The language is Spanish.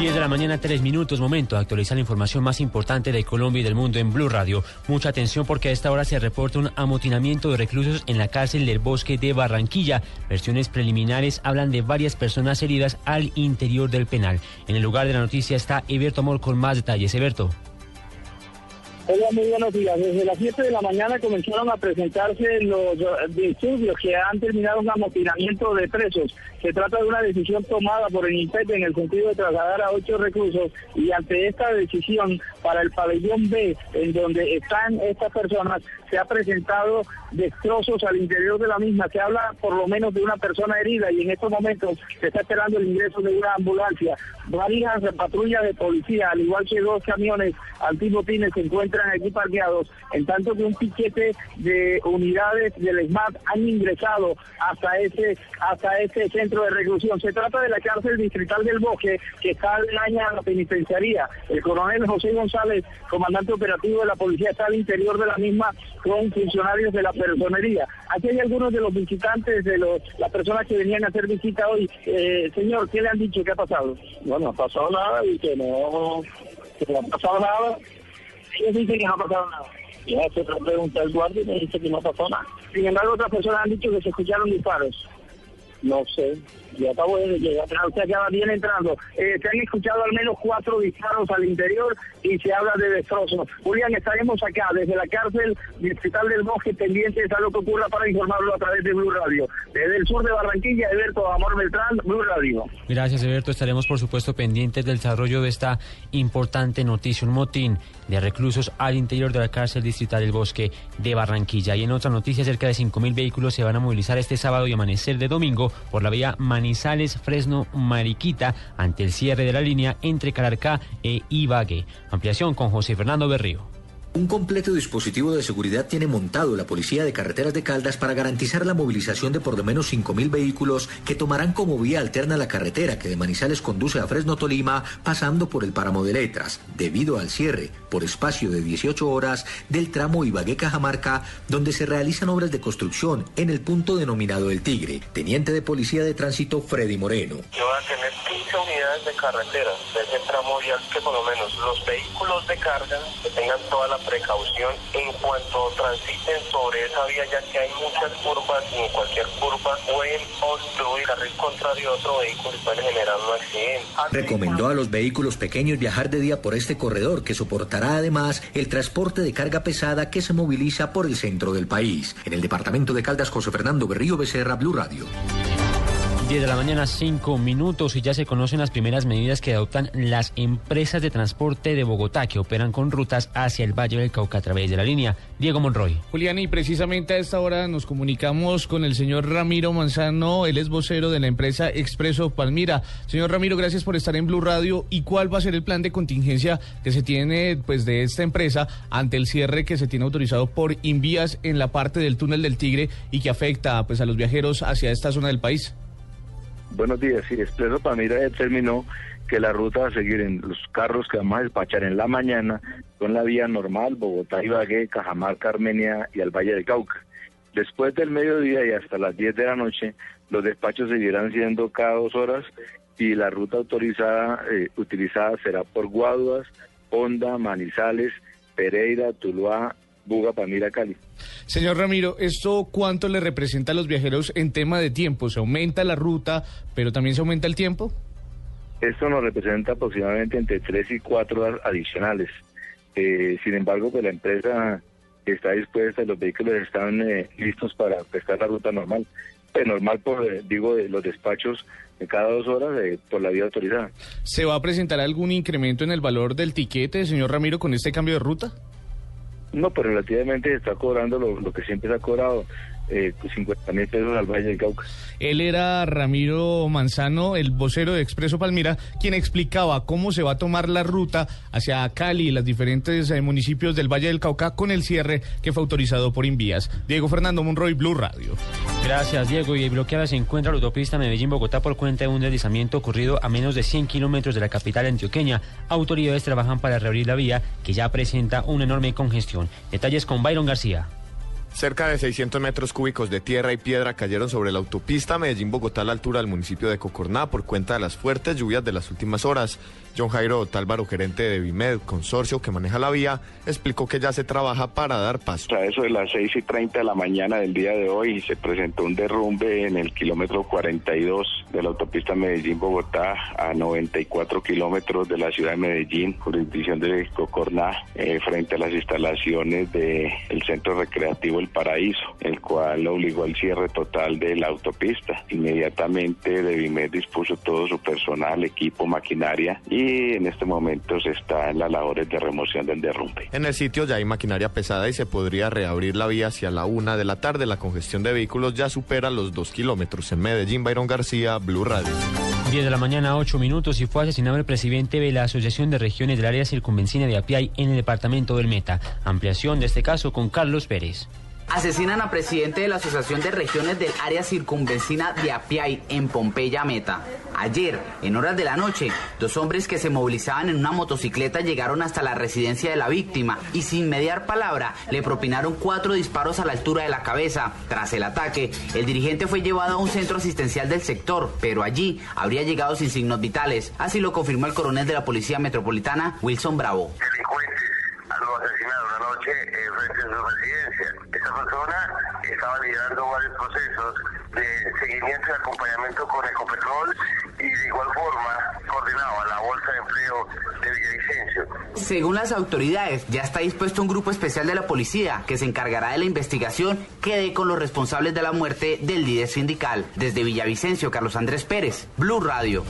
10 de la mañana, 3 minutos, momento actualizar la información más importante de Colombia y del mundo en Blue Radio. Mucha atención porque a esta hora se reporta un amotinamiento de reclusos en la cárcel del bosque de Barranquilla. Versiones preliminares hablan de varias personas heridas al interior del penal. En el lugar de la noticia está Eberto Amor con más detalles. Eberto. Hola, muy buenos días. Desde las 7 de la mañana comenzaron a presentarse los disturbios que han terminado un amotinamiento de presos. Se trata de una decisión tomada por el INPET en el sentido de trasladar a ocho reclusos y ante esta decisión para el pabellón B, en donde están estas personas, se ha presentado destrozos al interior de la misma. Se habla por lo menos de una persona herida y en estos momentos se está esperando el ingreso de una ambulancia. Varias patrullas de policía, al igual que dos camiones antibotines se encuentran aquí parqueados, en tanto que un piquete de unidades del SMAT han ingresado hasta ese, hasta ese centro de reclusión. Se trata de la cárcel distrital del Bosque, que está en año la penitenciaría. El coronel José González, comandante operativo de la policía, está al interior de la misma con funcionarios de la personería. Aquí hay algunos de los visitantes, de los, las personas que venían a hacer visita hoy. Eh, señor, ¿qué le han dicho? ¿Qué ha pasado? Bueno, no ha pasado nada y que no, que no ha pasado nada ellos dicen que no ha pasado nada. Ya se pregunta el guardia y me dice que no pasó nada. Sin embargo, otras personas han dicho que se escucharon disparos. No sé, yo acabo de llegar. Usted acaba bien entrando. Eh, se han escuchado al menos cuatro disparos al interior y se habla de destrozos. Julián, estaremos acá desde la cárcel distrital del Bosque, pendientes a lo que ocurra para informarlo a través de Blue Radio. Desde el sur de Barranquilla, Eberto Amor Beltrán, Blue Radio. Gracias, Eberto. Estaremos, por supuesto, pendientes del desarrollo de esta importante noticia. Un motín de reclusos al interior de la cárcel distrital del Bosque de Barranquilla. Y en otra noticia, cerca de 5.000 vehículos se van a movilizar este sábado y amanecer de domingo por la vía Manizales, Fresno, Mariquita, ante el cierre de la línea entre Calarcá e Ibagué. Ampliación con José Fernando Berrío. Un completo dispositivo de seguridad tiene montado la Policía de Carreteras de Caldas para garantizar la movilización de por lo menos 5.000 vehículos que tomarán como vía alterna la carretera que de Manizales conduce a Fresno Tolima pasando por el páramo de Letras, debido al cierre por espacio de 18 horas del tramo Ibagué-Cajamarca, donde se realizan obras de construcción en el punto denominado El Tigre. Teniente de Policía de Tránsito Freddy Moreno. Que va a tener 15 unidades de carretera de ese tramo que por lo menos los vehículos de carga que tengan toda la precaución en cuanto transiten sobre esa vía, ya que hay muchas curvas y en cualquier curva pueden obstruir el carril contrario de otro vehículo y pueden generar un accidente. Recomendó a los vehículos pequeños viajar de día por este corredor, que soportará además el transporte de carga pesada que se moviliza por el centro del país. En el departamento de Caldas, José Fernando Berrío Becerra, Blue Radio. 10 de la mañana, 5 minutos y ya se conocen las primeras medidas que adoptan las empresas de transporte de Bogotá que operan con rutas hacia el Valle del Cauca a través de la línea. Diego Monroy. Julián, y precisamente a esta hora nos comunicamos con el señor Ramiro Manzano, él es vocero de la empresa Expreso Palmira. Señor Ramiro, gracias por estar en Blue Radio. ¿Y cuál va a ser el plan de contingencia que se tiene pues de esta empresa ante el cierre que se tiene autorizado por Invías en la parte del túnel del Tigre y que afecta pues a los viajeros hacia esta zona del país? Buenos días, sí, Expreso Palmira determinó que la ruta a seguir en los carros que vamos a despachar en la mañana con la vía normal, Bogotá, Ibagué, Cajamarca, Armenia y al Valle del Cauca. Después del mediodía y hasta las 10 de la noche, los despachos seguirán siendo cada dos horas y la ruta autorizada, eh, utilizada será por Guaduas, Honda, Manizales, Pereira, Tuluá, Buga, Palmira, Cali. Señor Ramiro, ¿esto cuánto le representa a los viajeros en tema de tiempo? ¿Se aumenta la ruta, pero también se aumenta el tiempo? Esto nos representa aproximadamente entre tres y cuatro horas adicionales. Eh, sin embargo, pues la empresa está dispuesta, los vehículos están eh, listos para prestar la ruta normal. Pues normal, por, eh, digo, de los despachos de cada dos horas por la vía autorizada. ¿Se va a presentar algún incremento en el valor del tiquete, señor Ramiro, con este cambio de ruta? No, pero relativamente está cobrando lo, que siempre se ha cobrado, eh, 50 mil pesos al Valle del Cauca. Él era Ramiro Manzano, el vocero de Expreso Palmira, quien explicaba cómo se va a tomar la ruta hacia Cali y los diferentes eh, municipios del Valle del Cauca con el cierre que fue autorizado por Invías. Diego Fernando Monroy, Blue Radio. Gracias, Diego. Y bloqueada se encuentra la autopista Medellín-Bogotá por cuenta de un deslizamiento ocurrido a menos de 100 kilómetros de la capital antioqueña. Autoridades trabajan para reabrir la vía que ya presenta una enorme congestión. Detalles con Byron García. Cerca de 600 metros cúbicos de tierra y piedra cayeron sobre la autopista Medellín-Bogotá a la altura del municipio de Cocorná por cuenta de las fuertes lluvias de las últimas horas. John Jairo Tálvaro, gerente de Vimed, consorcio que maneja la vía, explicó que ya se trabaja para dar paso. A eso de las 6 y 30 de la mañana del día de hoy se presentó un derrumbe en el kilómetro 42 de la autopista Medellín-Bogotá a 94 kilómetros de la ciudad de Medellín, jurisdicción de Cocorná, eh, frente a las instalaciones del Centro Recreativo El Paraíso, el cual obligó al cierre total de la autopista. Inmediatamente Vimed dispuso todo su personal, equipo, maquinaria y y en este momento se está en las labores de remoción del derrumbe. En el sitio ya hay maquinaria pesada y se podría reabrir la vía hacia la una de la tarde. La congestión de vehículos ya supera los dos kilómetros. En Medellín, Byron García, Blue Radio. 10 de la mañana, 8 minutos, y fue asesinado el presidente de la Asociación de Regiones del Área Circunvencina de Apiay en el departamento del Meta. Ampliación de este caso con Carlos Pérez. Asesinan a presidente de la Asociación de Regiones del Área Circunvencina de Apiay en Pompeya Meta. Ayer, en horas de la noche, dos hombres que se movilizaban en una motocicleta llegaron hasta la residencia de la víctima y sin mediar palabra le propinaron cuatro disparos a la altura de la cabeza. Tras el ataque, el dirigente fue llevado a un centro asistencial del sector, pero allí habría llegado sin signos vitales. Así lo confirmó el coronel de la Policía Metropolitana, Wilson Bravo. Delincuentes lo asesinaron anoche eh, frente a su residencia. Esta persona estaba liderando varios procesos de seguimiento y acompañamiento con Ecopetrol y de igual forma coordinaba la Bolsa de Empleo de Villavicencio. Según las autoridades, ya está dispuesto un grupo especial de la policía que se encargará de la investigación que dé con los responsables de la muerte del líder sindical. Desde Villavicencio, Carlos Andrés Pérez, Blue Radio.